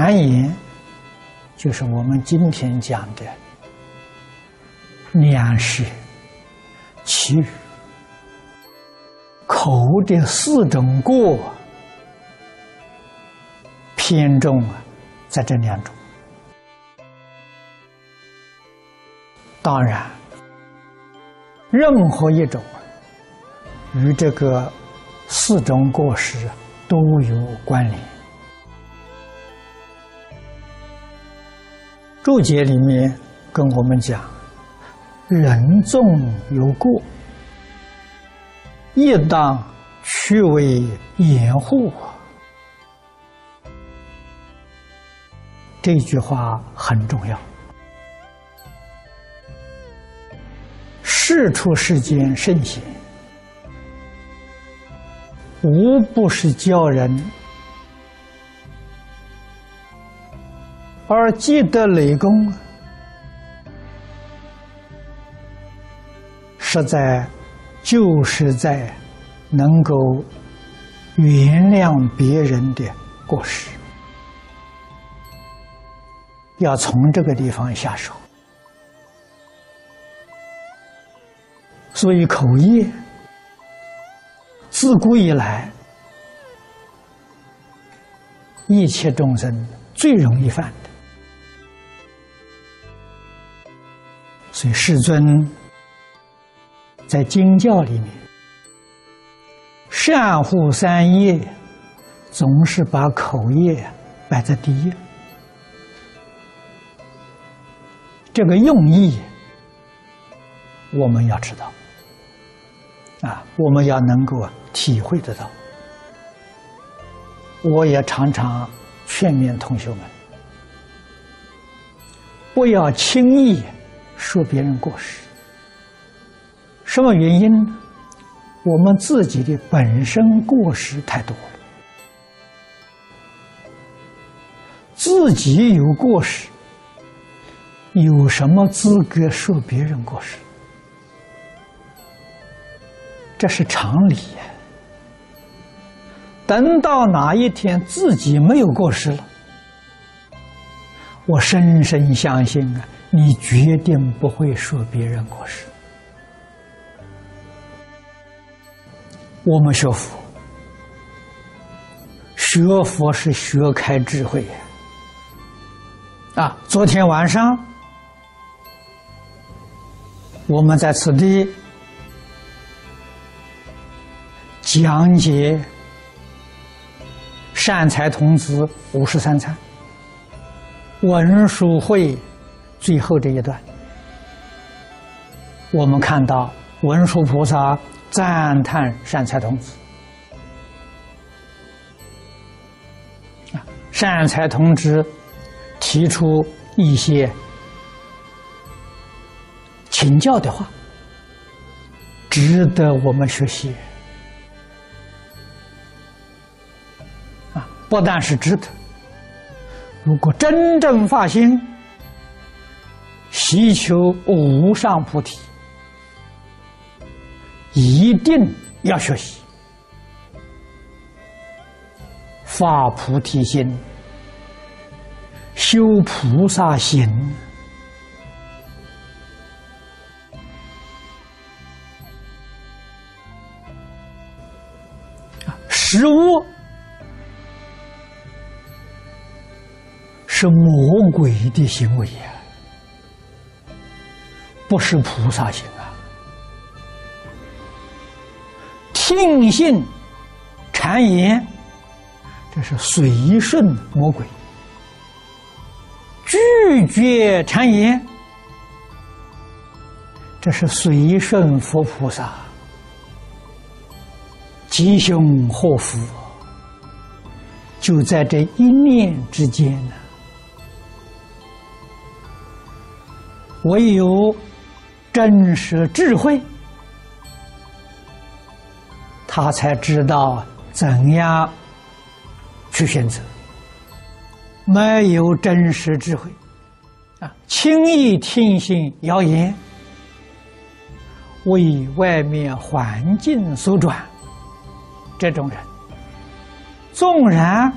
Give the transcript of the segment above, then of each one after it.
谗言就是我们今天讲的两舌、绮语、口的四种过，偏重啊，在这两种。当然，任何一种与这个四种过失都有关联。注解里面跟我们讲，人纵有过，亦当去为掩护。这句话很重要。世出世间圣贤，无不是教人。而积德累功，实在就是在能够原谅别人的过失，要从这个地方下手。所以口业自古以来，一切众生最容易犯的。所以，世尊在经教里面，善护三业，总是把口业摆在第一。这个用意，我们要知道，啊，我们要能够体会得到。我也常常劝勉同学们，不要轻易。说别人过失，什么原因呢？我们自己的本身过失太多了，自己有过失，有什么资格说别人过失？这是常理呀。等到哪一天自己没有过失了，我深深相信啊。你决定不会说别人过失。我们学佛，学佛是学开智慧。啊，昨天晚上我们在此地讲解善财童子五十三参文殊会。最后这一段，我们看到文殊菩萨赞叹善财童子啊，善财童子提出一些请教的话，值得我们学习啊！不但是值得，如果真正发心。祈求无上菩提，一定要学习发菩提心，修菩萨行食物是魔鬼的行为呀。不是菩萨行啊！听信谗言，这是随顺魔鬼；拒绝谗言，这是随顺佛菩萨。吉凶祸福，就在这一念之间呢。唯有。真实智慧，他才知道怎样去选择。没有真实智慧，啊，轻易听信谣言，为外面环境所转，这种人，纵然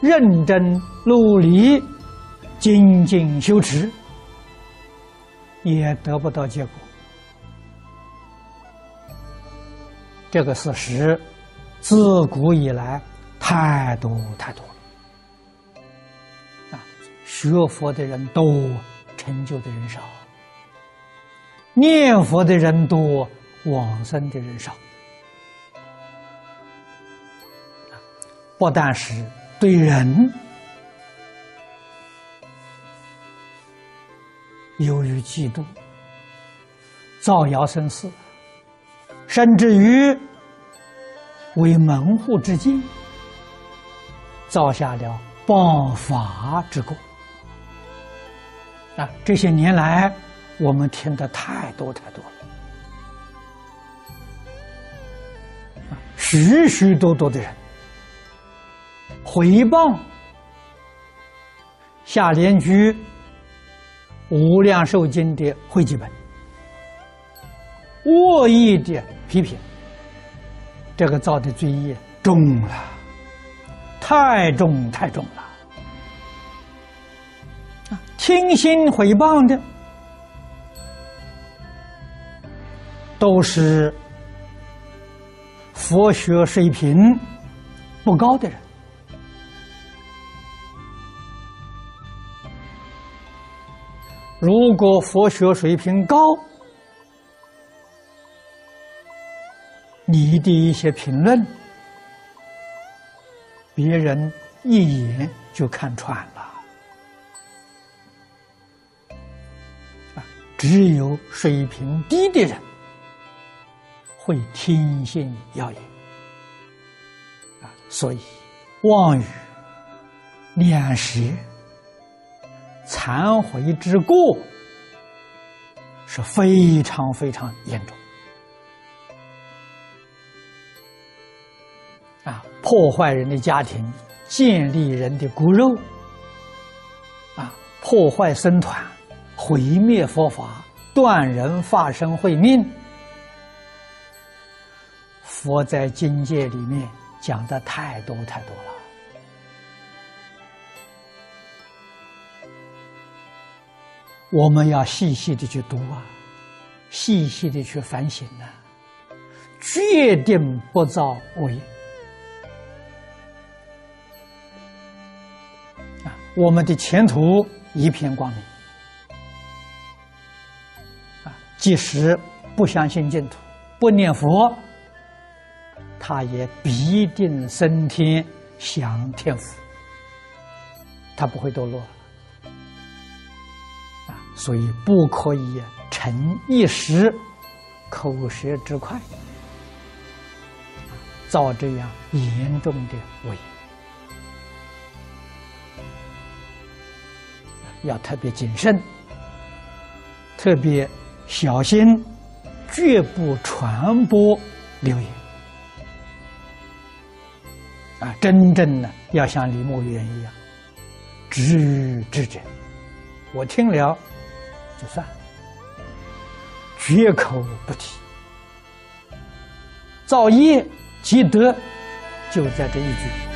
认真努力、精进修持，也得不到结果。这个事实，自古以来太多太多了。啊，学佛的人多，成就的人少；念佛的人多，往生的人少。不但是对人由于嫉妒、造谣生事，甚至于为门户之见，造下了谤法之过。啊，这些年来我们听的太多太多了，许许多多的人。回谤下联居《无量寿经》的汇集本，恶意的批评，这个造的罪业重了，太重太重了。啊，听信回谤的都是佛学水平不高的人。如果佛学水平高，你的一些评论，别人一眼就看穿了。啊，只有水平低的人会听信谣言。啊，所以妄语、两舌。忏悔之过是非常非常严重啊！破坏人的家庭，建立人的骨肉啊！破坏僧团，毁灭佛法，断人法身慧命。佛在经界里面讲的太多太多了。我们要细细的去读啊，细细的去反省啊，决定不造恶业啊，我们的前途一片光明啊！即使不相信净土，不念佛，他也必定升天享天福，他不会堕落。所以不可以逞一时口舌之快，造这样严重的恶业，要特别谨慎，特别小心，绝不传播流言。啊，真正的要像李墨渊一样，知于知者，我听了。就算，绝口不提。造业积德，就在这一句。